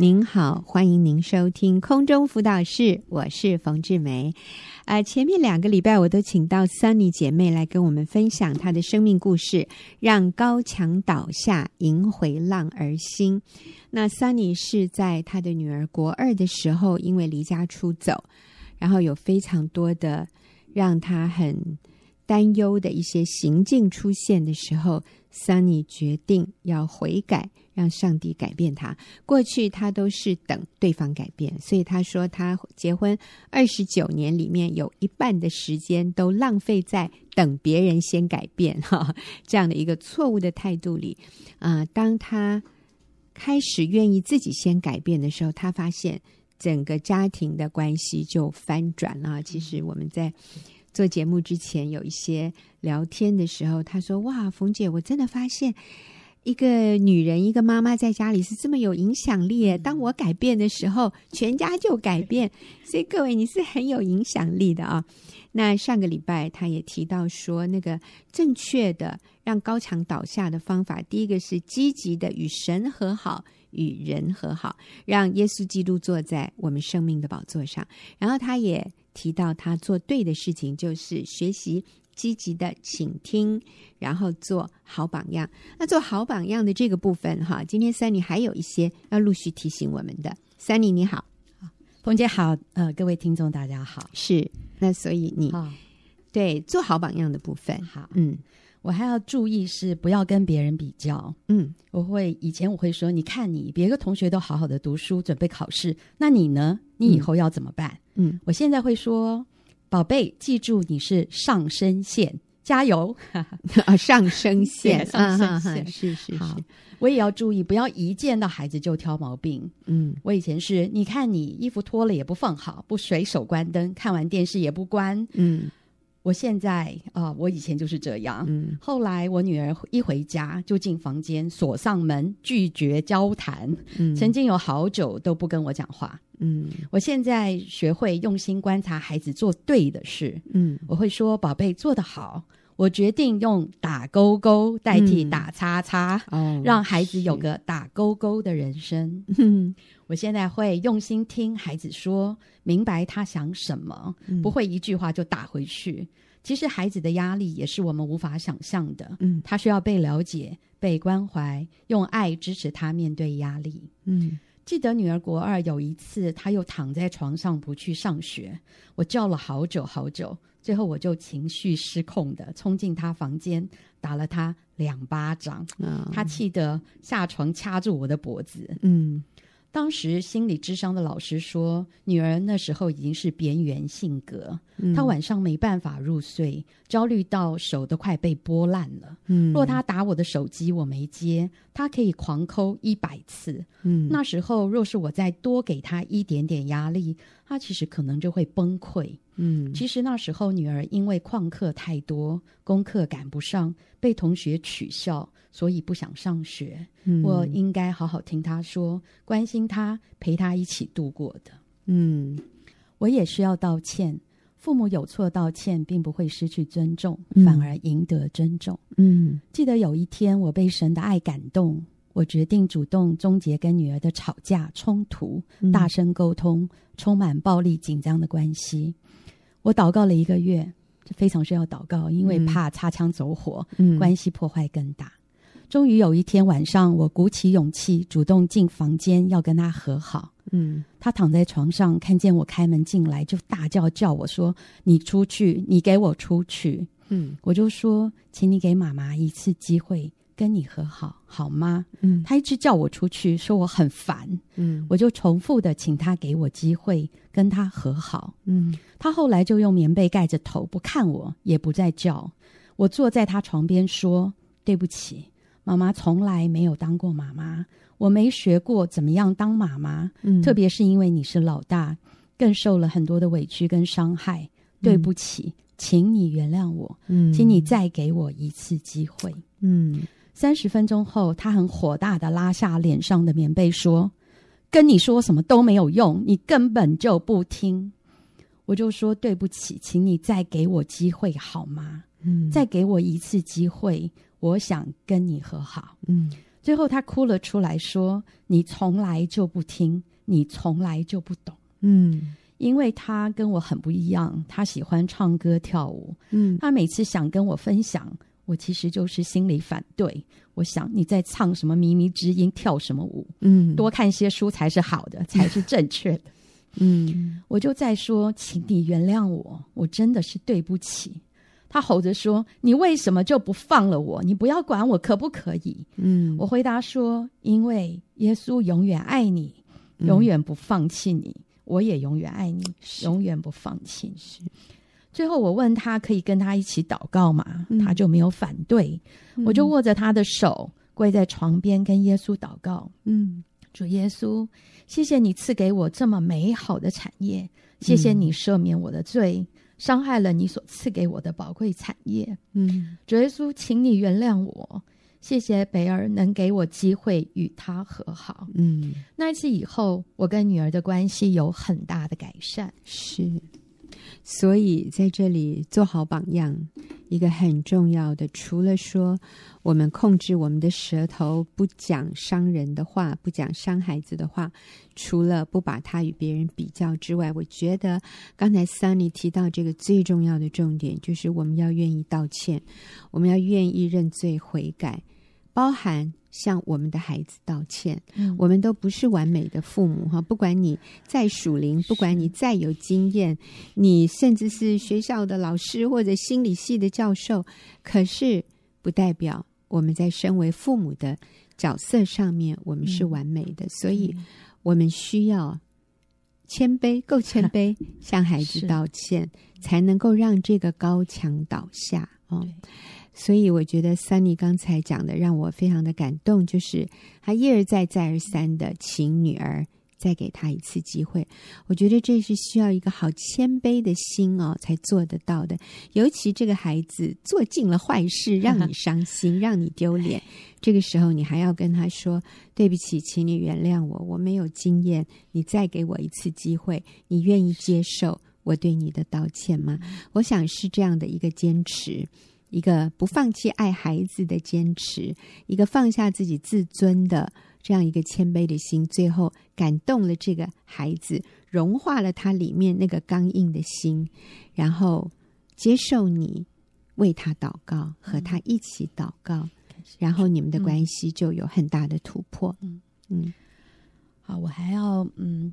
您好，欢迎您收听空中辅导室，我是冯志梅。呃，前面两个礼拜我都请到 Sunny 姐妹来跟我们分享她的生命故事，让高墙倒下，迎回浪儿心。那 Sunny 是在她的女儿国二的时候，因为离家出走，然后有非常多的让她很担忧的一些行径出现的时候，Sunny 决定要悔改。让上帝改变他。过去他都是等对方改变，所以他说他结婚二十九年里面有一半的时间都浪费在等别人先改变 哈这样的一个错误的态度里。啊、当他开始愿意自己先改变的时候，他发现整个家庭的关系就翻转了。其实我们在做节目之前有一些聊天的时候，他说：“哇，冯姐，我真的发现。”一个女人，一个妈妈在家里是这么有影响力。当我改变的时候，全家就改变。所以各位，你是很有影响力的啊。那上个礼拜他也提到说，那个正确的让高墙倒下的方法，第一个是积极的与神和好，与人和好，让耶稣基督坐在我们生命的宝座上。然后他也提到，他做对的事情就是学习。积极的倾听，然后做好榜样。那做好榜样的这个部分，哈，今天 Sunny 还有一些要陆续提醒我们的。Sunny 你好，冯姐好，呃，各位听众大家好。是，那所以你、哦、对做好榜样的部分，好，嗯，我还要注意是不要跟别人比较。嗯，我会以前我会说，你看你别个同学都好好的读书准备考试，那你呢？你以后要怎么办？嗯，我现在会说。宝贝，记住你是上升线，加油！啊，上升线，上升线，是是是。好，我也要注意，不要一见到孩子就挑毛病。嗯，我以前是，你看你衣服脱了也不放好，不随手关灯，看完电视也不关。嗯。我现在啊、呃，我以前就是这样。嗯，后来我女儿一回家就进房间锁上门，拒绝交谈。嗯，曾经有好久都不跟我讲话。嗯，我现在学会用心观察孩子做对的事。嗯，我会说：“宝贝，做得好。”我决定用打勾勾代替打叉叉，嗯，让孩子有个打勾勾的人生。嗯，我现在会用心听孩子说，明白他想什么，嗯，不会一句话就打回去。其实孩子的压力也是我们无法想象的。嗯，他需要被了解、被关怀，用爱支持他面对压力。嗯，记得女儿国二有一次，她又躺在床上不去上学，我叫了好久好久。最后，我就情绪失控的冲进他房间，打了他两巴掌。嗯，他气得下床掐住我的脖子。嗯。当时心理智商的老师说，女儿那时候已经是边缘性格，嗯，她晚上没办法入睡，焦虑到手都快被剥烂了。嗯，若她打我的手机，我没接，她可以狂扣一百次。嗯，那时候若是我再多给她一点点压力，她其实可能就会崩溃。嗯，其实那时候女儿因为旷课太多，功课赶不上，被同学取笑。所以不想上学，嗯，我应该好好听她说，关心她，陪她一起度过的。嗯，我也需要道歉。父母有错道歉，并不会失去尊重，嗯，反而赢得尊重。嗯，记得有一天，我被神的爱感动，我决定主动终结跟女儿的吵架冲突，嗯，大声沟通，充满暴力紧张的关系。我祷告了一个月，这非常需要祷告，因为怕擦枪走火，嗯，关系破坏更大。终于有一天晚上，我鼓起勇气，主动进房间要跟他和好。嗯，他躺在床上，看见我开门进来，就大叫叫我说：“你出去，你给我出去。”嗯，我就说：“请你给妈妈一次机会，跟你和好，好吗？”嗯，他一直叫我出去，说我很烦。嗯，我就重复的请他给我机会，跟他和好。嗯，他后来就用棉被盖着头，不看我，也不再叫。我坐在他床边说：“对不起。”妈妈从来没有当过妈妈，我没学过怎么样当妈妈。嗯，特别是因为你是老大，更受了很多的委屈跟伤害。对不起，嗯，请你原谅我。嗯，请你再给我一次机会。嗯，三十分钟后，他很火大的拉下脸上的棉被，说：“跟你说什么都没有用，你根本就不听。”我就说：“对不起，请你再给我机会好吗？”嗯，再给我一次机会。我想跟你和好。嗯，最后他哭了出来，说：“你从来就不听，你从来就不懂。”嗯，因为他跟我很不一样，他喜欢唱歌跳舞。嗯，他每次想跟我分享，我其实就是心里反对。我想你在唱什么靡靡之音，跳什么舞？嗯，多看些书才是好的，才是正确的。嗯，我就在说，请你原谅我，我真的是对不起。他吼着说：“你为什么就不放了我？你不要管我，可不可以？”嗯，我回答说：“因为耶稣永远爱你，永远不放弃你，嗯、我也永远爱你，永远不放弃。”是。最后我问他可以跟他一起祷告吗？嗯、他就没有反对。嗯、我就握着他的手，跪在床边跟耶稣祷告。嗯，主耶稣，谢谢你赐给我这么美好的产业，谢谢你赦免我的罪。嗯伤害了你所赐给我的宝贵产业，嗯，主耶稣，请你原谅我，谢谢北儿能给我机会与他和好，嗯，那一次以后，我跟女儿的关系有很大的改善，是。所以在这里做好榜样，一个很重要的，除了说我们控制我们的舌头，不讲伤人的话，不讲伤孩子的话，除了不把他与别人比较之外，我觉得刚才 Sunny 提到这个最重要的重点，就是我们要愿意道歉，我们要愿意认罪悔改，包含。向我们的孩子道歉，嗯、我们都不是完美的父母哈。不管你再属灵，不管你再有经验，你甚至是学校的老师或者心理系的教授，可是不代表我们在身为父母的角色上面，我们是完美的。嗯、所以，我们需要谦卑，够谦卑，向孩子道歉，才能够让这个高墙倒下哦。所以我觉得 Sunny 刚才讲的让我非常的感动，就是他一而再、再而三的请女儿再给他一次机会。我觉得这是需要一个好谦卑的心哦，才做得到的。尤其这个孩子做尽了坏事，让你 伤心、让你丢脸，这个时候你还要跟他说：“对不起，请你原谅我，我没有经验，你再给我一次机会，你愿意接受我对你的道歉吗？”我想是这样的一个坚持。一个不放弃爱孩子的坚持，一个放下自己自尊的这样一个谦卑的心，最后感动了这个孩子，融化了他里面那个刚硬的心，然后接受你为他祷告，和他一起祷告，嗯、然后你们的关系就有很大的突破。嗯嗯，好，我还要嗯。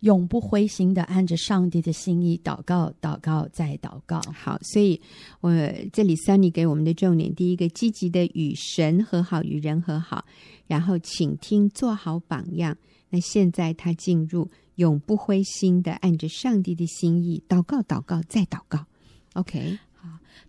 永不灰心的按着上帝的心意祷告，祷告再祷告。好，所以我这里 Sunny 给我们的重点，第一个积极的与神和好，与人和好，然后请听，做好榜样。那现在他进入永不灰心的按着上帝的心意祷告，祷告再祷告。OK。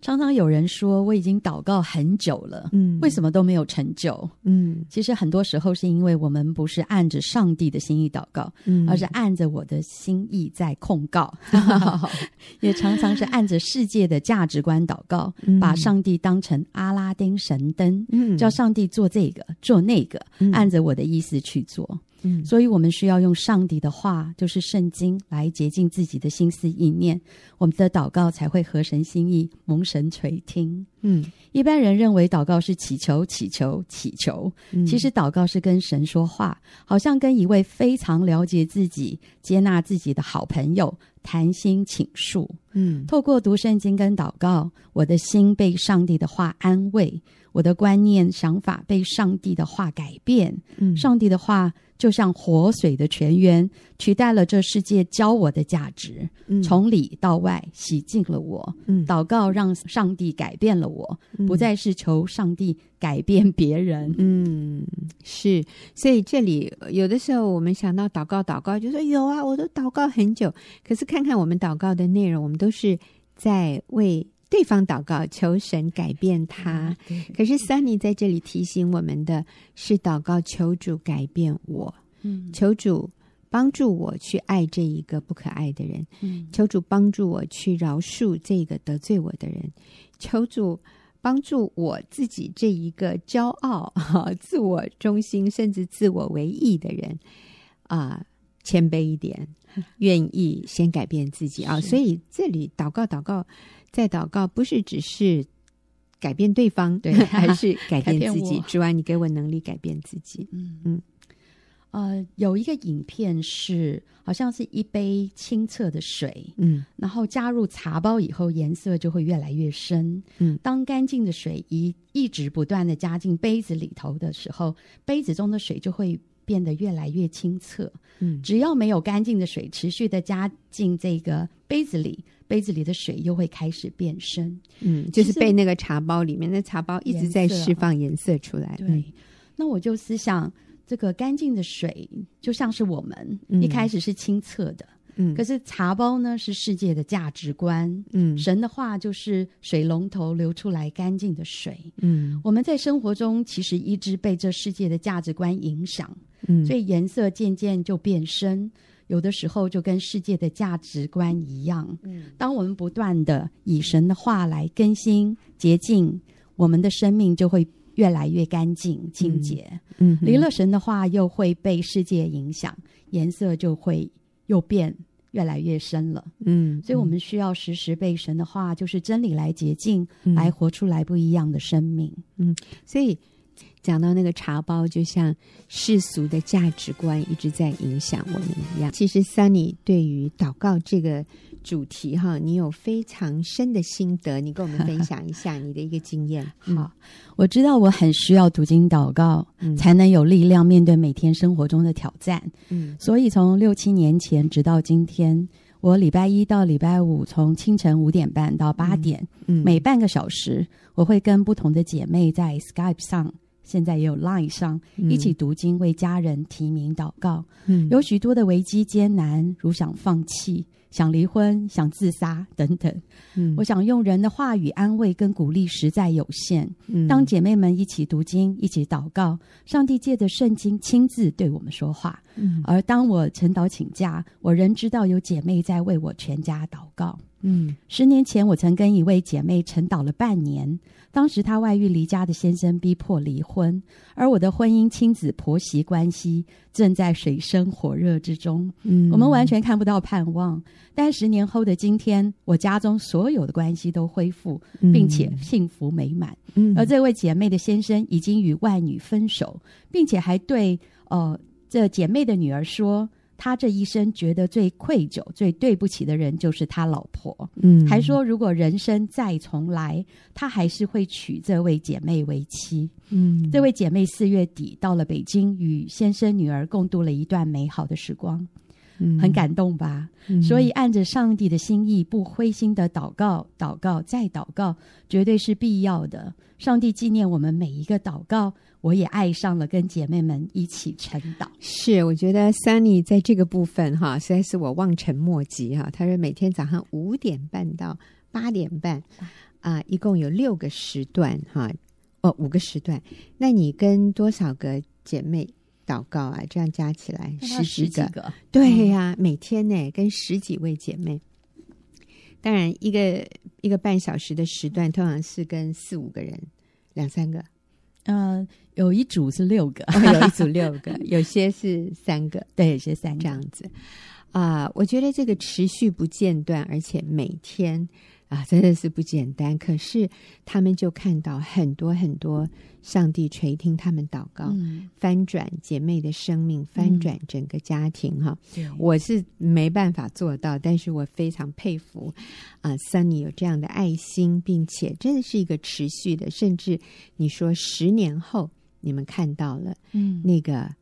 常常有人说我已经祷告很久了，嗯，为什么都没有成就？嗯，其实很多时候是因为我们不是按着上帝的心意祷告，嗯，而是按着我的心意在控告，也常常是按着世界的价值观祷告，嗯，把上帝当成阿拉丁神灯，嗯，叫上帝做这个做那个，嗯，按着我的意思去做。嗯，所以我们需要用上帝的话，就是圣经，来洁净自己的心思意念，我们的祷告才会合神心意，蒙神垂听。嗯，一般人认为祷告是祈求、祈求、祈求，嗯，其实祷告是跟神说话，好像跟一位非常了解自己、接纳自己的好朋友谈心倾诉。嗯，透过读圣经跟祷告，我的心被上帝的话安慰，我的观念、想法被上帝的话改变。嗯，上帝的话。就像活水的泉源，取代了这世界教我的价值，嗯、从里到外洗净了我。嗯、祷告让上帝改变了我，嗯、不再是求上帝改变别人。嗯，是。所以这里有的时候我们想到祷告，祷告就说有啊，我都祷告很久。可是看看我们祷告的内容，我们都是在为对方祷告，求神改变他。嗯、可是 Sunny 在这里提醒我们的是祷告，求主改变我。嗯，求主帮助我去爱这一个不可爱的人。嗯，求主帮助我去饶恕这个得罪我的人。求主帮助我自己这一个骄傲、自我中心甚至自我为意的人啊，谦卑一点，愿意先改变自己啊。所以这里祷告，祷告。在祷告，不是只是改变对方，对，还是改变自己？主啊，你给我能力改变自己。嗯嗯。呃，有一个影片是，好像是一杯清澈的水，嗯，然后加入茶包以后，颜色就会越来越深。嗯，当干净的水一一直不断的加进杯子里头的时候，杯子中的水就会变得越来越清澈。嗯，只要没有干净的水持续的加进这个杯子里，杯子里的水又会开始变深。嗯，就是被那个茶包里面的茶包一直在释放颜色出来。对，嗯，那我就思想。这个干净的水就像是我们、嗯、一开始是清澈的，嗯，可是茶包呢是世界的价值观，嗯，神的话就是水龙头流出来干净的水，嗯，我们在生活中其实一直被这世界的价值观影响，嗯，所以颜色渐渐就变深，有的时候就跟世界的价值观一样，嗯，当我们不断的以神的话来更新洁净，我们的生命就会。越来越干净清洁，嗯，离了神的话又会被世界影响，颜色就会又变越来越深了，嗯，所以我们需要时时被神的话，就是真理来洁净，嗯，来活出来不一样的生命，嗯，所以讲到那个茶包，就像世俗的价值观一直在影响我们一样。其实，Sunny 对于祷告这个。主题哈，你有非常深的心得，你跟我们分享一下你的一个经验。好，我知道我很需要读经祷告，嗯，才能有力量面对每天生活中的挑战。嗯，所以从六七年前直到今天，我礼拜一到礼拜五从清晨五点半到八点，嗯，每半个小时我会跟不同的姐妹在 Skype 上，现在也有 Line 上，嗯，一起读经，为家人提名祷告。嗯，有许多的危机艰难，如想放弃。想离婚、想自杀等等，嗯，我想用人的话语安慰跟鼓励实在有限。嗯，当姐妹们一起读经、一起祷告，上帝借着圣经亲自对我们说话。嗯，而当我晨祷请假，我仍知道有姐妹在为我全家祷告。嗯，十年前我曾跟一位姐妹晨祷了半年。当时她外遇离家的先生逼迫离婚，而我的婚姻亲子婆媳关系正在水深火热之中。嗯，我们完全看不到盼望。但十年后的今天，我家中所有的关系都恢复，并且幸福美满。嗯，而这位姐妹的先生已经与外女分手，并且还对呃这姐妹的女儿说。他这一生觉得最愧疚、最对不起的人就是他老婆。嗯，还说如果人生再重来，他还是会娶这位姐妹为妻。嗯，这位姐妹四月底到了北京，与先生女儿共度了一段美好的时光。嗯，很感动吧？嗯，所以按着上帝的心意，不灰心的祷告、祷告再祷告，绝对是必要的。上帝纪念我们每一个祷告。我也爱上了跟姐妹们一起晨祷。是，我觉得 Sunny 在这个部分哈，实在是我望尘莫及哈。他说每天早上五点半到八点半，啊、呃，一共有六个时段哈，哦，五个时段。那你跟多少个姐妹祷告啊？这样加起来十几个？几个对呀、啊，每天呢跟十几位姐妹。当然，一个一个半小时的时段，通常是跟四五个人，两三个。呃，有一组是六个，哦、有一组六个，有些是三个，对，有些三个这样子啊、呃。我觉得这个持续不间断，而且每天啊，真的是不简单。可是他们就看到很多很多上帝垂听他们祷告，嗯、翻转姐妹的生命，翻转整个家庭。哈、嗯，我是没办法做到，但是我非常佩服啊、呃、，Sunny 有这样的爱心，并且真的是一个持续的，甚至你说十年后你们看到了，嗯，那个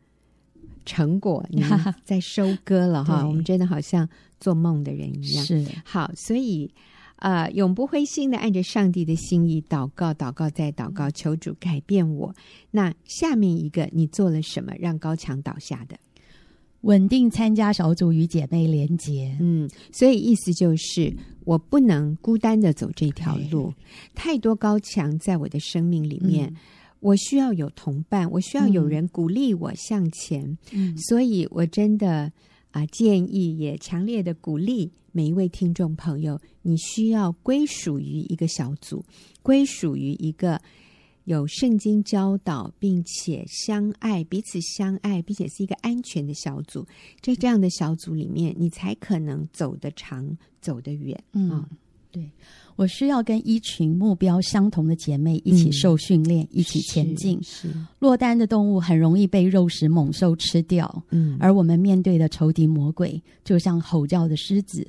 成果，你们 在收割了哈，我们真的好像做梦的人一样。是好，所以。啊、呃，永不灰心的按着上帝的心意祷告，祷告再祷告，求主改变我。那下面一个，你做了什么让高墙倒下的？稳定参加小组与姐妹连结。嗯，所以意思就是我不能孤单的走这条路，太多高墙在我的生命里面，嗯、我需要有同伴，我需要有人鼓励我向前。嗯，所以我真的啊、呃，建议也强烈的鼓励。每一位听众朋友，你需要归属于一个小组，归属于一个有圣经教导，并且相爱、彼此相爱，并且是一个安全的小组。在这样的小组里面，你才可能走得长、走得远。嗯，对，我需要跟一群目标相同的姐妹一起受训练，嗯、一起前进。是，是落单的动物很容易被肉食猛兽吃掉，嗯，而我们面对的仇敌魔鬼，就像吼叫的狮子。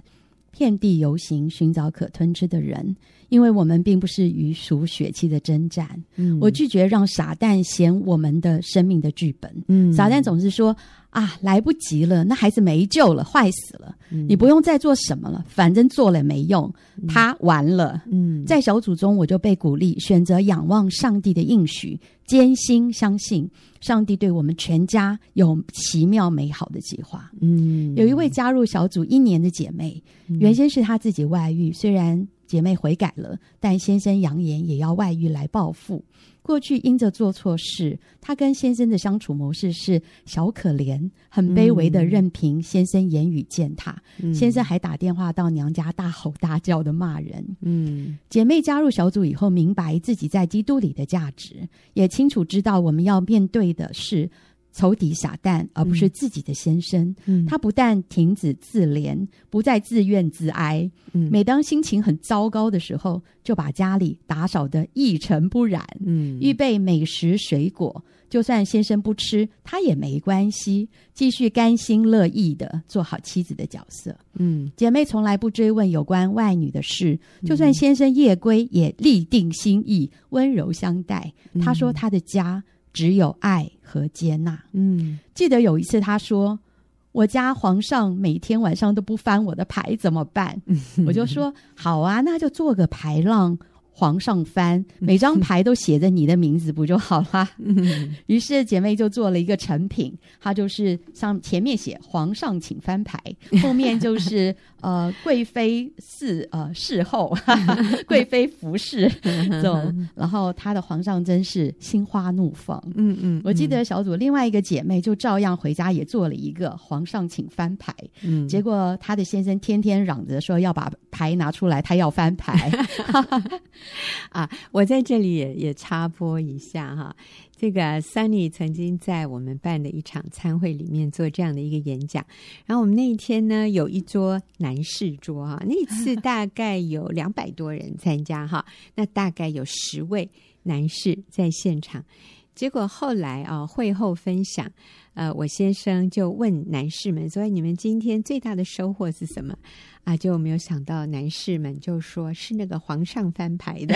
遍地游行，寻找可吞吃的人，因为我们并不是与属血气的征战。嗯，我拒绝让傻蛋写我们的生命的剧本。嗯，撒旦总是说。啊，来不及了，那孩子没救了，坏死了。嗯、你不用再做什么了，反正做了也没用，嗯、他完了。嗯，在小组中，我就被鼓励选择仰望上帝的应许，坚心相信上帝对我们全家有奇妙美好的计划。嗯，有一位加入小组一年的姐妹，嗯、原先是她自己外遇，虽然姐妹悔改了，但先生扬言也要外遇来报复。过去因着做错事，她跟先生的相处模式是小可怜、很卑微的，任凭先生言语践踏。嗯、先生还打电话到娘家大吼大叫的骂人。嗯，姐妹加入小组以后，明白自己在基督里的价值，也清楚知道我们要面对的是。仇敌撒旦，而不是自己的先生。嗯，他不但停止自怜，不再自怨自哀。嗯，每当心情很糟糕的时候，就把家里打扫得一尘不染。嗯，预备美食水果，就算先生不吃，他也没关系，继续甘心乐意的做好妻子的角色。嗯，姐妹从来不追问有关外女的事，就算先生夜归，也立定心意，温柔相待。她说她的家。只有爱和接纳。嗯，记得有一次他说：“我家皇上每天晚上都不翻我的牌，怎么办？” 我就说：“好啊，那就做个牌让。”皇上翻，每张牌都写着你的名字，不就好啦？于是姐妹就做了一个成品，她就是上前面写“皇上请翻牌”，后面就是呃贵妃侍呃侍候，贵妃服侍这种。然后她的皇上真是心花怒放。嗯嗯，我记得小组另外一个姐妹就照样回家也做了一个“皇上请翻牌”，嗯，结果她的先生天天嚷着说要把牌拿出来，他要翻牌。啊，我在这里也也插播一下哈，这个 Sunny 曾经在我们办的一场参会里面做这样的一个演讲，然后我们那一天呢有一桌男士桌哈，那次 大概有两百多人参加哈，那大概有十位男士在现场，结果后来啊会后分享，呃，我先生就问男士们所以：“你们今天最大的收获是什么？”啊，就没有想到男士们就说是那个皇上翻牌的。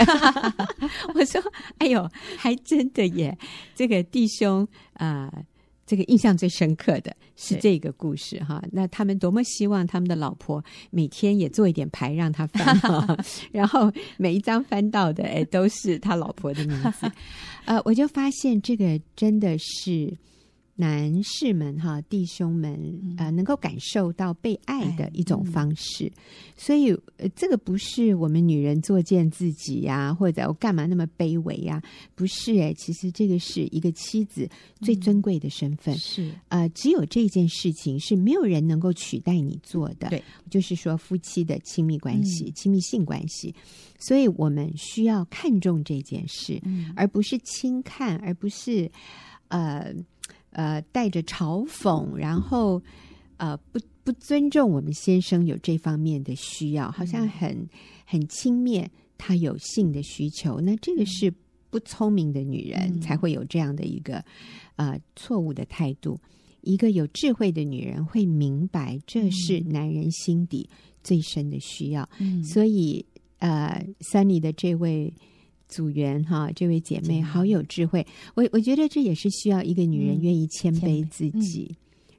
我说：“哎呦，还真的耶！这个弟兄啊、呃，这个印象最深刻的是这个故事哈。那他们多么希望他们的老婆每天也做一点牌让他翻哈，然后每一张翻到的哎都是他老婆的名字。呃，我就发现这个真的是。”男士们哈，弟兄们，呃，能够感受到被爱的一种方式，嗯、所以，呃，这个不是我们女人作践自己呀、啊，或者我干嘛那么卑微呀、啊？不是诶，其实这个是一个妻子最尊贵的身份，嗯、是。呃，只有这件事情是没有人能够取代你做的，对，就是说夫妻的亲密关系、嗯、亲密性关系，所以我们需要看重这件事，嗯、而不是轻看，而不是呃。呃，带着嘲讽，然后呃，不不尊重我们先生有这方面的需要，好像很很轻蔑他有性的需求。那这个是不聪明的女人才会有这样的一个呃错误的态度。一个有智慧的女人会明白，这是男人心底最深的需要。嗯，所以呃，Sunny 的这位。组员哈，这位姐妹好有智慧，我我觉得这也是需要一个女人愿意谦卑自己，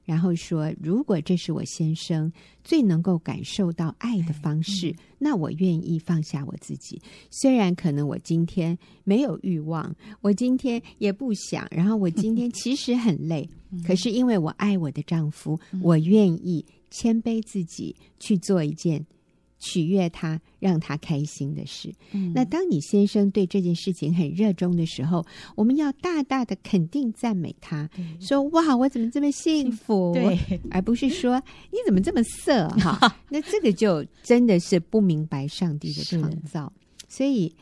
然后说，如果这是我先生最能够感受到爱的方式，嗯、那我愿意放下我自己。虽然可能我今天没有欲望，我今天也不想，然后我今天 其实很累，嗯、可是因为我爱我的丈夫，嗯、我愿意谦卑自己去做一件。取悦他，让他开心的事。嗯，那当你先生对这件事情很热衷的时候，我们要大大的肯定赞美他，说：“哇，我怎么这么幸福？”对，而不是说你怎么这么色哈。那这个就真的是不明白上帝的创造。所以，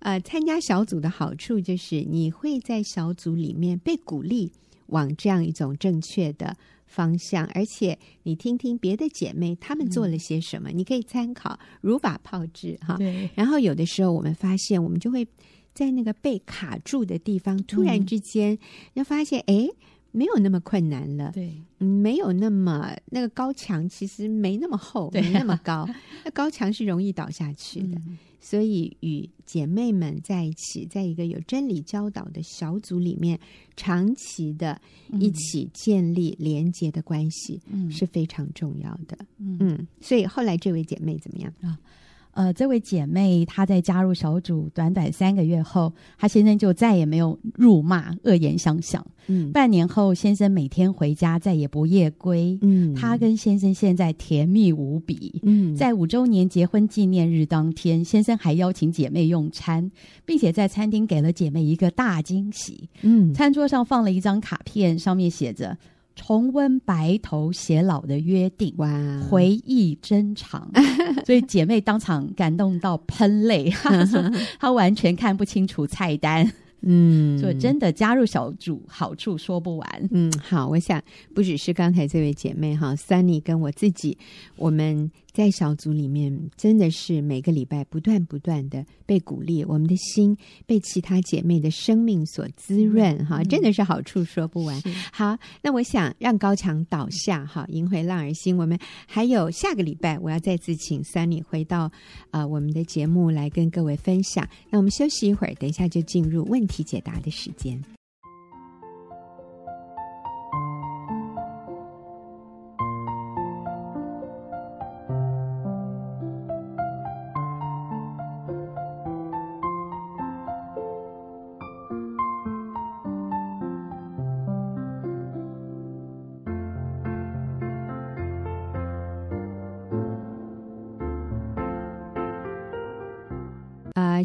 呃，参加小组的好处就是你会在小组里面被鼓励往这样一种正确的方向，而且你听听别的姐妹她们做了些什么，嗯、你可以参考，如法炮制哈。对。然后有的时候我们发现，我们就会在那个被卡住的地方，突然之间要发现，哎、嗯，没有那么困难了。对，没有那么那个高墙，其实没那么厚，没那么高，那高墙是容易倒下去的。嗯所以，与姐妹们在一起，在一个有真理教导的小组里面，长期的一起建立连接的关系，嗯，是非常重要的。嗯，嗯，所以后来这位姐妹怎么样啊？呃，这位姐妹她在加入小组短短三个月后，她先生就再也没有辱骂、恶言相向。嗯，半年后，先生每天回家再也不夜归。嗯，她跟先生现在甜蜜无比。嗯，在五周年结婚纪念日当天，先生还邀请姐妹用餐，并且在餐厅给了姐妹一个大惊喜。嗯，餐桌上放了一张卡片，上面写着。重温白头偕老的约定，哇，回忆珍藏，所以姐妹当场感动到喷泪，她完全看不清楚菜单。嗯，所以真的加入小组好处说不完。嗯，好，我想不只是刚才这位姐妹哈，Sunny 跟我自己，我们在小组里面真的是每个礼拜不断不断的被鼓励，我们的心被其他姐妹的生命所滋润哈，真的是好处说不完。好，那我想让高墙倒下哈，迎回浪儿心。我们还有下个礼拜，我要再次请 Sunny 回到啊、呃、我们的节目来跟各位分享。那我们休息一会儿，等一下就进入问题解答的时间。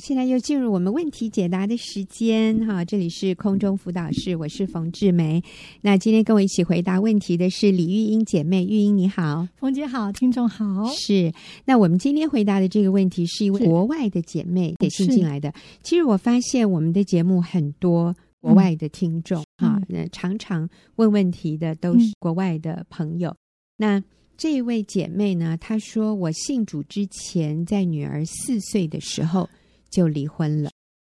现在又进入我们问题解答的时间哈，这里是空中辅导室，我是冯志梅。那今天跟我一起回答问题的是李玉英姐妹，玉英你好，冯姐好，听众好。是，那我们今天回答的这个问题是一位国外的姐妹写信进来的。其实我发现我们的节目很多国外的听众哈，那、嗯、常常问问题的都是国外的朋友。嗯、那这位姐妹呢，她说我信主之前，在女儿四岁的时候。就离婚了，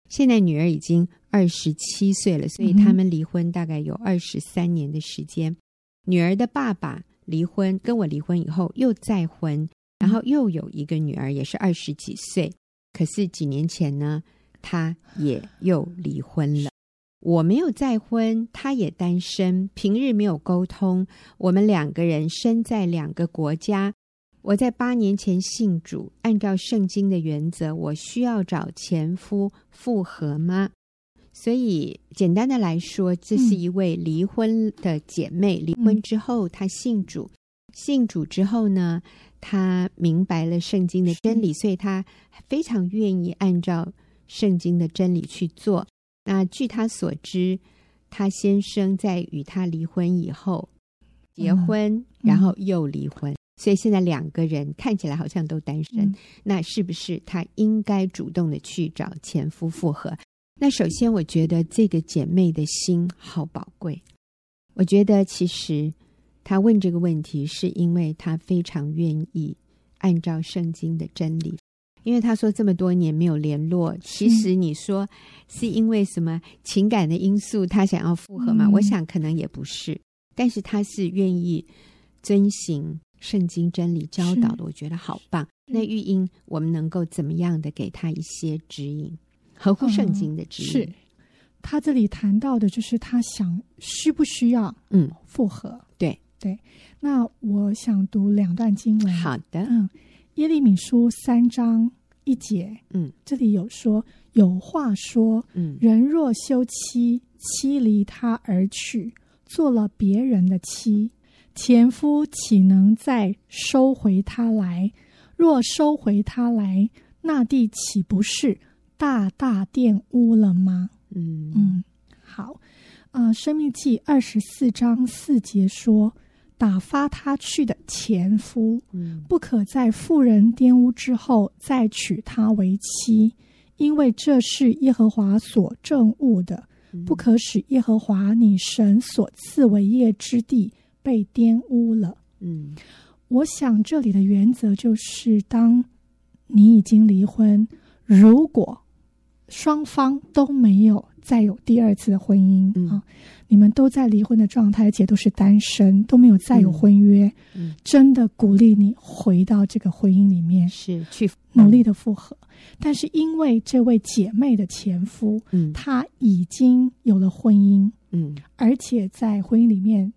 现在女儿已经二十七岁了，所以他们离婚大概有二十三年的时间。嗯、女儿的爸爸离婚，跟我离婚以后又再婚，然后又有一个女儿，也是二十几岁。可是几年前呢，他也又离婚了。我没有再婚，他也单身，平日没有沟通，我们两个人身在两个国家。我在八年前信主，按照圣经的原则，我需要找前夫复合吗？所以简单的来说，这是一位离婚的姐妹，离婚之后她信主，信主之后呢，她明白了圣经的真理，所以她非常愿意按照圣经的真理去做。那据她所知，她先生在与她离婚以后结婚，然后又离婚。所以现在两个人看起来好像都单身，嗯、那是不是她应该主动的去找前夫复合？那首先，我觉得这个姐妹的心好宝贵。我觉得其实她问这个问题，是因为她非常愿意按照圣经的真理。因为她说这么多年没有联络，其实你说是因为什么情感的因素，她想要复合吗？嗯、我想可能也不是，但是她是愿意遵行。圣经真理教导的，我觉得好棒。那玉英，我们能够怎么样的给他一些指引，合乎圣经的指引？嗯、是他这里谈到的，就是他想需不需要嗯复合？对对。那我想读两段经文。好的，嗯，耶利米书三章一节，嗯，这里有说有话说，嗯，人若休妻，妻离他而去，做了别人的妻。前夫岂能再收回他来？若收回他来，那地岂不是大大玷污了吗？嗯嗯，好，呃，《生命记》二十四章四节说，打发他去的前夫，不可在妇人玷污之后再娶她为妻，因为这是耶和华所憎恶的，不可使耶和华你神所赐为业之地。被玷污了。嗯，我想这里的原则就是，当你已经离婚，如果双方都没有再有第二次的婚姻、嗯、啊，你们都在离婚的状态，而且都是单身，都没有再有婚约，嗯，真的鼓励你回到这个婚姻里面，是去努力的复合。但是因为这位姐妹的前夫，嗯，他已经有了婚姻，嗯，而且在婚姻里面。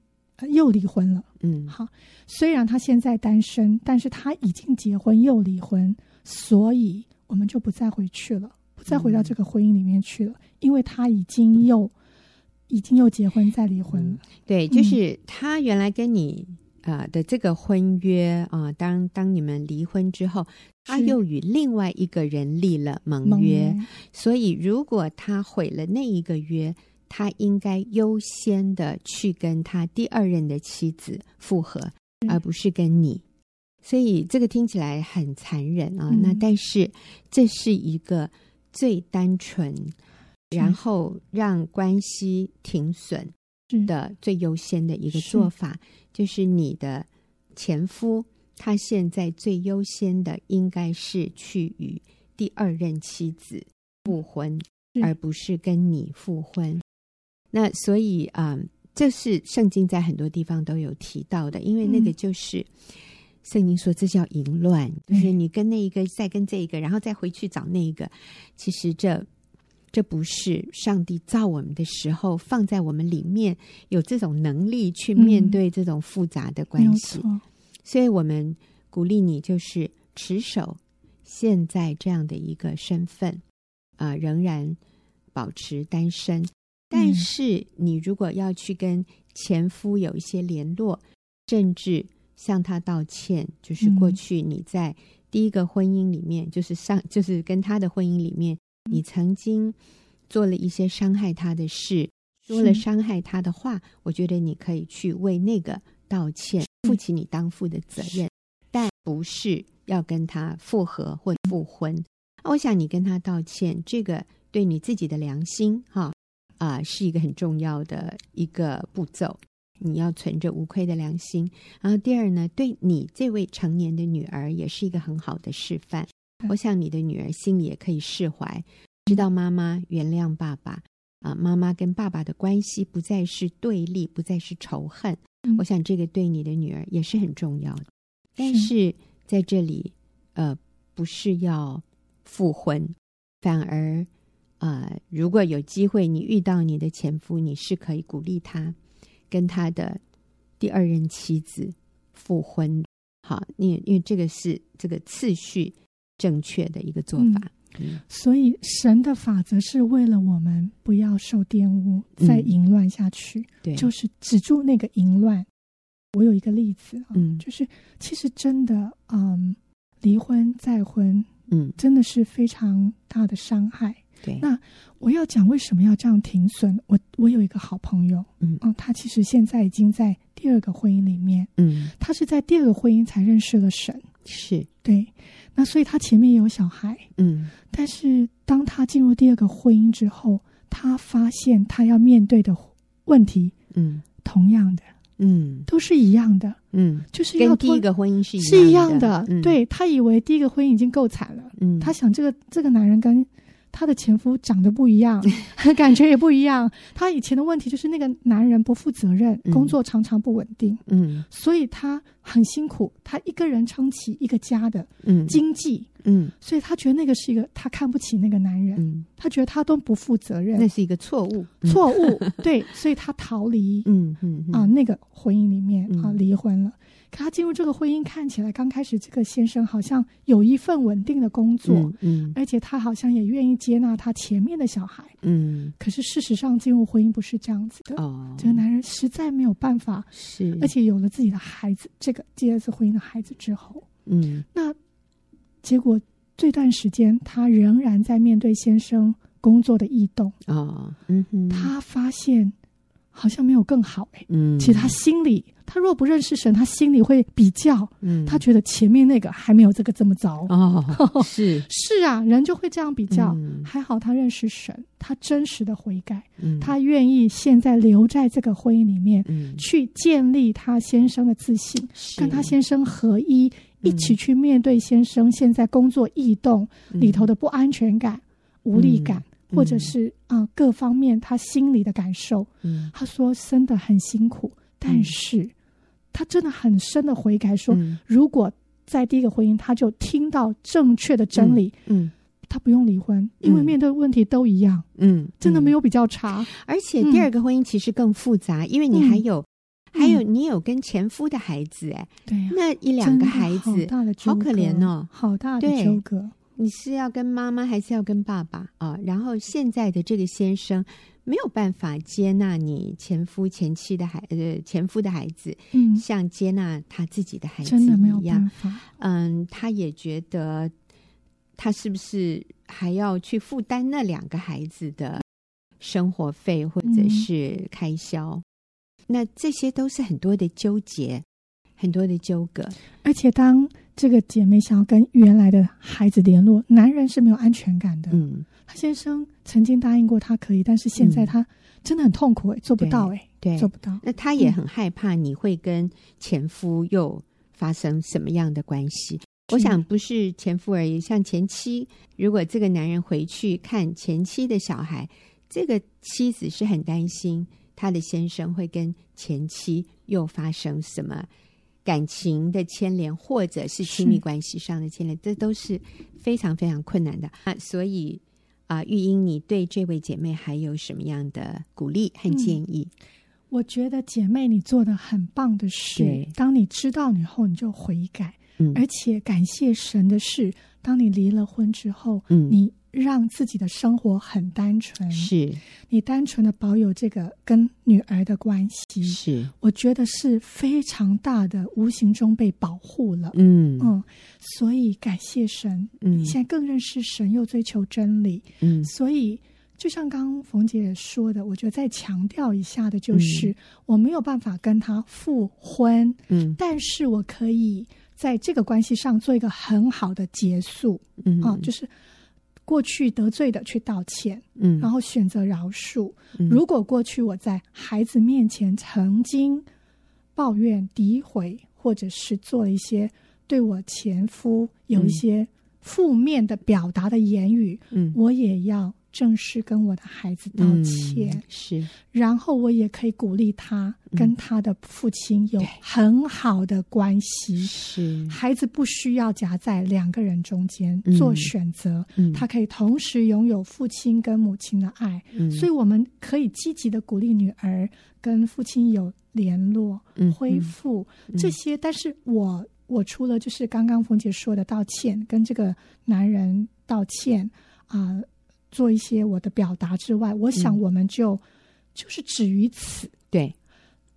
又离婚了，嗯，好。虽然他现在单身，但是他已经结婚又离婚，所以我们就不再回去了，不再回到这个婚姻里面去了，嗯、因为他已经又已经又结婚再离婚了。嗯、对，就是他原来跟你啊、呃、的这个婚约啊、呃，当当你们离婚之后，他又与另外一个人立了盟约，盟约，所以如果他毁了那一个约。他应该优先的去跟他第二任的妻子复合，而不是跟你。所以这个听起来很残忍啊。嗯、那但是这是一个最单纯，然后让关系停损的最优先的一个做法，就是你的前夫他现在最优先的应该是去与第二任妻子复婚，而不是跟你复婚。那所以啊、嗯，这是圣经在很多地方都有提到的，因为那个就是圣经说这叫淫乱，嗯、就是你跟那一个再跟这一个，然后再回去找那一个，其实这这不是上帝造我们的时候放在我们里面有这种能力去面对这种复杂的关系，嗯、所以我们鼓励你就是持守现在这样的一个身份啊、呃，仍然保持单身。但是，你如果要去跟前夫有一些联络，甚至向他道歉，就是过去你在第一个婚姻里面，就是上，就是跟他的婚姻里面，你曾经做了一些伤害他的事，说了伤害他的话，我觉得你可以去为那个道歉，负起你当负的责任，但不是要跟他复合或复婚。我想你跟他道歉，这个对你自己的良心，哈。啊、呃，是一个很重要的一个步骤，你要存着无愧的良心。然后第二呢，对你这位成年的女儿也是一个很好的示范。我想你的女儿心里也可以释怀，知道妈妈原谅爸爸啊、呃，妈妈跟爸爸的关系不再是对立，不再是仇恨。我想这个对你的女儿也是很重要的。但是在这里，呃，不是要复婚，反而。啊、呃，如果有机会，你遇到你的前夫，你是可以鼓励他跟他的第二任妻子复婚。好，因因为这个是这个次序正确的一个做法。嗯嗯、所以神的法则是为了我们不要受玷污，再淫乱下去。对、嗯，就是止住那个淫乱。我有一个例子啊，嗯、就是其实真的，嗯，离婚再婚，嗯，真的是非常大的伤害。对，那我要讲为什么要这样停损？我我有一个好朋友，嗯，哦，他其实现在已经在第二个婚姻里面，嗯，他是在第二个婚姻才认识了神，是。对，那所以他前面也有小孩，嗯，但是当他进入第二个婚姻之后，他发现他要面对的问题，嗯，同样的，嗯，都是一样的，嗯，就是要跟第一个婚姻是一样的，是一样的，嗯，对，他以为第一个婚姻已经够惨了，嗯，他想这个这个男人跟。他的前夫长得不一样，感觉也不一样。她以前的问题就是那个男人不负责任，工作常常不稳定，嗯，所以她很辛苦，她一个人撑起一个家的经济，嗯，所以她觉得那个是一个她看不起那个男人，嗯，他觉得他都不负责任，那是一个错误，错误，对，所以她逃离，嗯嗯啊那个婚姻里面啊离婚了。可他进入这个婚姻，看起来刚开始这个先生好像有一份稳定的工作，嗯，嗯，而且他好像也愿意接纳他前面的小孩，嗯。可是事实上，进入婚姻不是这样子的。哦，这个男人实在没有办法，是，而且有了自己的孩子，这个第二次婚姻的孩子之后，嗯，那结果这段时间他仍然在面对先生工作的异动。哦，嗯哼，他发现好像没有更好哎，嗯，其实他心里，他若不认识神，他心里会比较，嗯，他觉得前面那个还没有这个这么糟。哦，是。是啊，人就会这样比较。嗯、还好他认识神，他真实的悔改，嗯，他愿意现在留在这个婚姻里面，嗯，去建立他先生的自信，跟他先生合一，嗯、一起去面对先生现在工作异动里头的不安全感、嗯、无力感。或者是啊、呃，各方面他心里的感受。嗯，他说生的很辛苦，但是他真的很深的悔改说，说、嗯、如果在第一个婚姻他就听到正确的真理，嗯，嗯。他不用离婚，因为面对问题都一样，嗯，真的没有比较差。而且第二个婚姻其实更复杂，因为你还有、嗯、还有你有跟前夫的孩子，哎，对、啊，那一两个孩子，好可怜哦，好大的纠葛。你是要跟妈妈还是要跟爸爸？啊？然后现在的这个先生没有办法接纳你前夫前妻的孩呃前夫的孩子，嗯，像接纳他自己的孩子一样。嗯，他也觉得他是不是还要去负担那两个孩子的生活费或者是开销？嗯，那这些都是很多的纠结，很多的纠葛，而且当。这个姐妹想要跟原来的孩子联络，男人是没有安全感的。嗯，他先生曾经答应过他可以，但是现在他真的很痛苦，哎，做不到，哎，对，做不到。那他也很害怕你会跟前夫又发生什么样的关系？嗯，我想不是前夫而已，像前妻，如果这个男人回去看前妻的小孩，这个妻子是很担心他的先生会跟前妻又发生什么。感情的牵连，或者是亲密关系上的牵连，这都是非常非常困难的啊！所以啊，玉英，你对这位姐妹还有什么样的鼓励和建议？嗯，我觉得姐妹你做的很棒的是，当你知道以后，你就悔改，嗯，而且感谢神的是，当你离了婚之后，嗯，你。让自己的生活很单纯，是。你单纯的保有这个跟女儿的关系，是。我觉得是非常大的，无形中被保护了。嗯。嗯，所以感谢神，嗯，你现在更认识神，又追求真理，嗯，所以就像刚刚冯姐说的，我觉得再强调一下的就是，嗯，我没有办法跟他复婚，嗯，但是我可以在这个关系上做一个很好的结束，嗯。啊，就是。过去得罪的去道歉，嗯，然后选择饶恕。嗯，如果过去我在孩子面前曾经抱怨、诋毁，或者是做了一些对我前夫有一些负面的表达的言语，嗯，我也要。正式跟我的孩子道歉，嗯、是，然后我也可以鼓励他跟他的父亲有很好的关系。是，孩子不需要夹在两个人中间做选择，嗯、他可以同时拥有父亲跟母亲的爱。嗯、所以我们可以积极的鼓励女儿跟父亲有联络、嗯、恢复这些。但是我我除了就是刚刚冯姐说的道歉，跟这个男人道歉啊。呃做一些我的表达之外，我想我们就、嗯、就是止于此，对，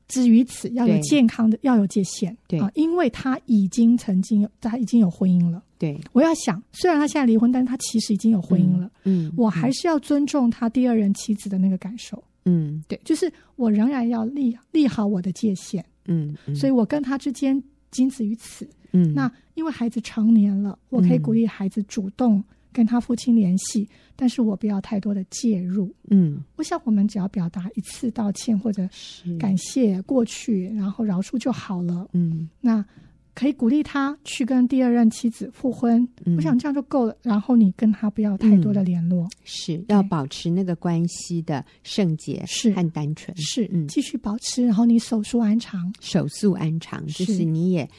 止于此要有健康的，要有界限，对。啊，因为他已经曾经有，他已经有婚姻了，对，我要想，虽然他现在离婚，但是他其实已经有婚姻了，嗯，嗯我还是要尊重他第二任妻子的那个感受，嗯，对，就是我仍然要立立好我的界限，嗯，嗯。所以我跟他之间仅止于此，嗯，那因为孩子成年了，我可以鼓励孩子主动。跟他父亲联系，但是我不要太多的介入。嗯，我想我们只要表达一次道歉或者感谢过去，然后饶恕就好了。嗯，那可以鼓励他去跟第二任妻子复婚。嗯，我想这样就够了。然后你跟他不要太多的联络，嗯，是要保持那个关系的圣洁是和单纯，是嗯，继续保持。然后你手速安常，手速安常，就是你也。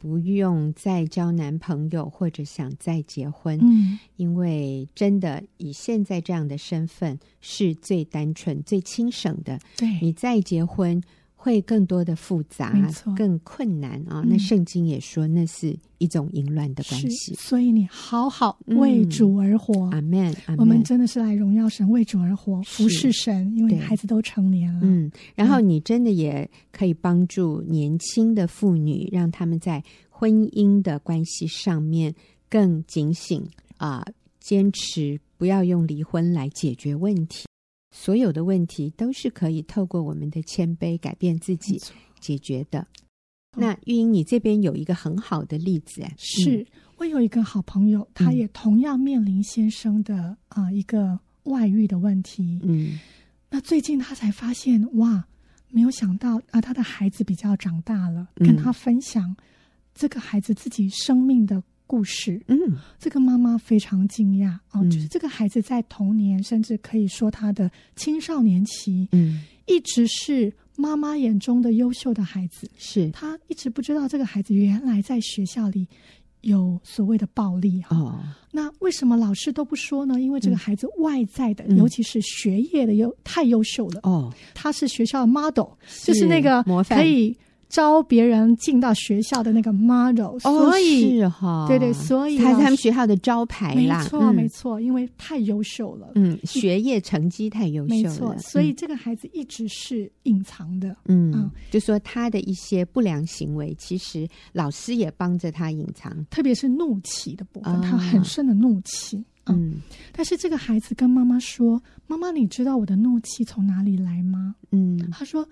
不用再交男朋友，或者想再结婚，嗯，因为真的以现在这样的身份是最单纯、最轻省的。对，你再结婚会更多的复杂，更困难啊。那圣经也说，那是一种淫乱的关系。所以你好好为主而活，阿门。我们真的是来荣耀神，为主而活，服侍神，因为孩子都成年了。嗯，然后你真的也可以帮助年轻的妇女，让他们在婚姻的关系上面更警醒啊，坚持不要用离婚来解决问题。所有的问题都是可以透过我们的谦卑改变自己解决的。那玉英，你这边有一个很好的例子，哎，是我有一个好朋友，他也同样面临先生的啊、呃、一个外遇的问题。嗯，那最近他才发现，哇，没有想到啊，他的孩子比较长大了，跟他分享这个孩子自己生命的故事。嗯，这个妈妈非常惊讶哦，就是这个孩子在童年，甚至可以说他的青少年期，嗯，一直是。妈妈眼中的优秀的孩子，是他一直不知道这个孩子原来在学校里有所谓的暴力哈。哦，那为什么老师都不说呢？因为这个孩子外在的，嗯、尤其是学业的优太优秀了哦，他是学校的 model，就是那个可以。招别人进到学校的那个 model，所以是哈，对对，所以他是他们学校的招牌啦。没错，没错，因为太优秀了，嗯，学业成绩太优秀了，所以这个孩子一直是隐藏的，嗯，就说他的一些不良行为，其实老师也帮着他隐藏，特别是怒气的部分，他很深的怒气，嗯，但是这个孩子跟妈妈说：“妈妈，你知道我的怒气从哪里来吗？”嗯，他说。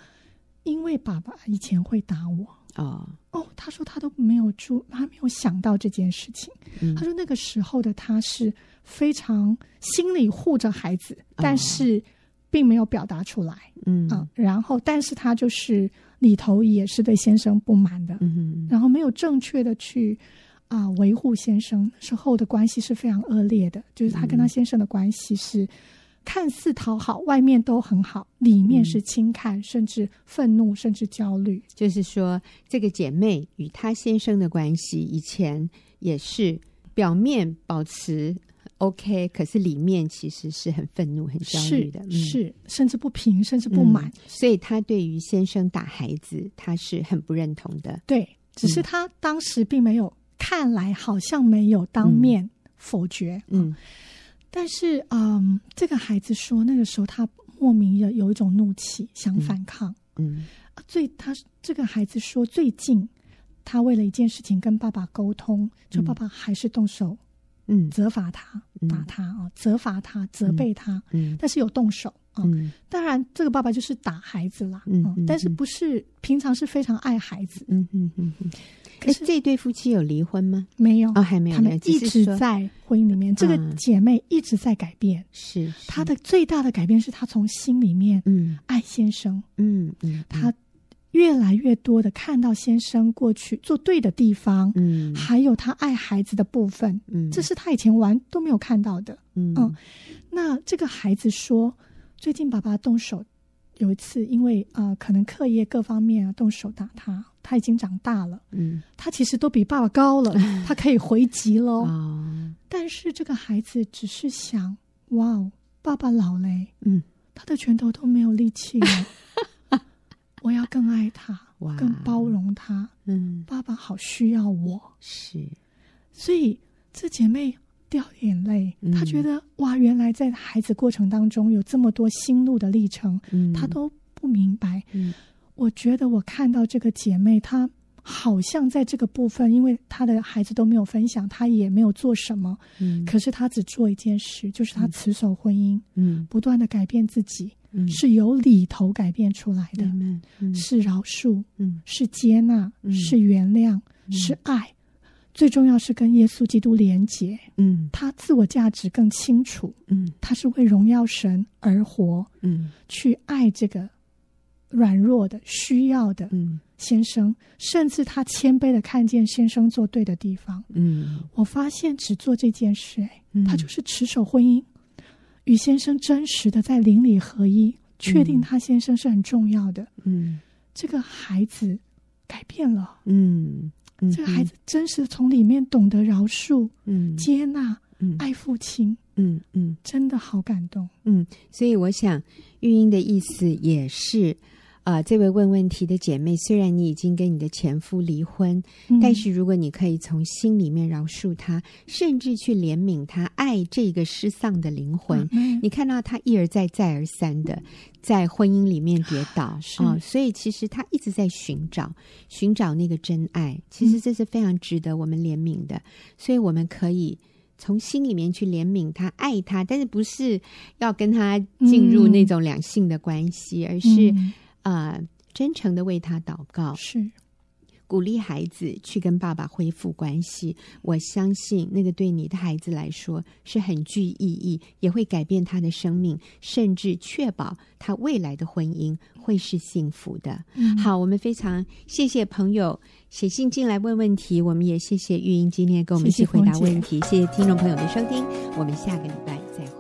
因为爸爸以前会打我啊哦，他说他都没有注，他没有想到这件事情。嗯、他说那个时候的他是非常心里护着孩子，哦、但是并没有表达出来。嗯啊，然后但是他就是里头也是对先生不满的。然后没有正确的去啊、呃、维护先生，之后的关系是非常恶劣的，就是他跟他先生的关系是。看似讨好，外面都很好，里面是轻看，嗯、甚至愤怒，甚至焦虑。就是说，这个姐妹与她先生的关系，以前也是表面保持 OK，可是里面其实是很愤怒、很焦虑的，是，是甚至不平，甚至不满。嗯、所以她对于先生打孩子，她是很不认同的。对，只是她当时并没有，嗯、看来好像没有当面否决。嗯。嗯但是，嗯，这个孩子说，那个时候他莫名的有一种怒气，想反抗。嗯，嗯。最他这个孩子说，最近他为了一件事情跟爸爸沟通，就爸爸还是动手，嗯，责罚他，嗯、打他啊，责罚他，责备他，嗯，但是有动手。啊。嗯、当然，这个爸爸就是打孩子啦，嗯，嗯，但是不是平常是非常爱孩子，嗯嗯嗯嗯。可是这对夫妻有离婚吗？没有哦，还没有。他们一直在婚姻里面。这个姐妹一直在改变。是她的最大的改变，是她从心里面嗯爱先生，嗯嗯，她越来越多的看到先生过去做对的地方，嗯，还有他爱孩子的部分，嗯，这是他以前玩都没有看到的，嗯嗯。那这个孩子说，最近爸爸动手，有一次因为呃可能课业各方面啊动手打他。他已经长大了，嗯，他其实都比爸爸高了，他可以回击喽。哦，但是这个孩子只是想，哇哦，爸爸老嘞，嗯，他的拳头都没有力气了，我要更爱他，更包容他，嗯，爸爸好需要我，是，所以这姐妹掉眼泪，他觉得哇，原来在孩子过程当中有这么多心路的历程，嗯，她都不明白，嗯。我觉得我看到这个姐妹，她好像在这个部分，因为她的孩子都没有分享，她也没有做什么，嗯，可是她只做一件事，就是她持守婚姻，嗯，不断的改变自己，嗯，是由里头改变出来的，嗯，是饶恕，嗯，是接纳，是原谅，是爱，最重要是跟耶稣基督连结，嗯，他自我价值更清楚，嗯，他是为荣耀神而活，嗯，去爱这个。软弱的、需要的，嗯，先生，甚至他谦卑的看见先生做对的地方，嗯，我发现只做这件事，哎，他就是持守婚姻，与先生真实的在邻里合一，确定他先生是很重要的，嗯，这个孩子改变了，嗯，这个孩子真实从里面懂得饶恕，嗯，接纳，嗯，爱父亲，嗯嗯，真的好感动，嗯，所以我想玉英的意思也是。啊、呃，这位问问题的姐妹，虽然你已经跟你的前夫离婚，嗯、但是如果你可以从心里面饶恕他，甚至去怜悯他，爱这个失丧的灵魂，嗯、你看到他一而再、再而三的在婚姻里面跌倒啊是、哦，所以其实他一直在寻找、寻找那个真爱。其实这是非常值得我们怜悯的，所以我们可以从心里面去怜悯他、爱他，但是不是要跟他进入那种两性的关系，嗯、而是啊、呃，真诚的为他祷告。是。鼓励孩子去跟爸爸恢复关系，我相信那个对你的孩子来说是很具意义，也会改变他的生命，甚至确保他未来的婚姻会是幸福的。嗯、好，我们非常谢谢朋友写信进来问问题，我们也谢谢玉英今天跟我们一起回答问题，谢谢，谢谢听众朋友的收听，我们下个礼拜再会。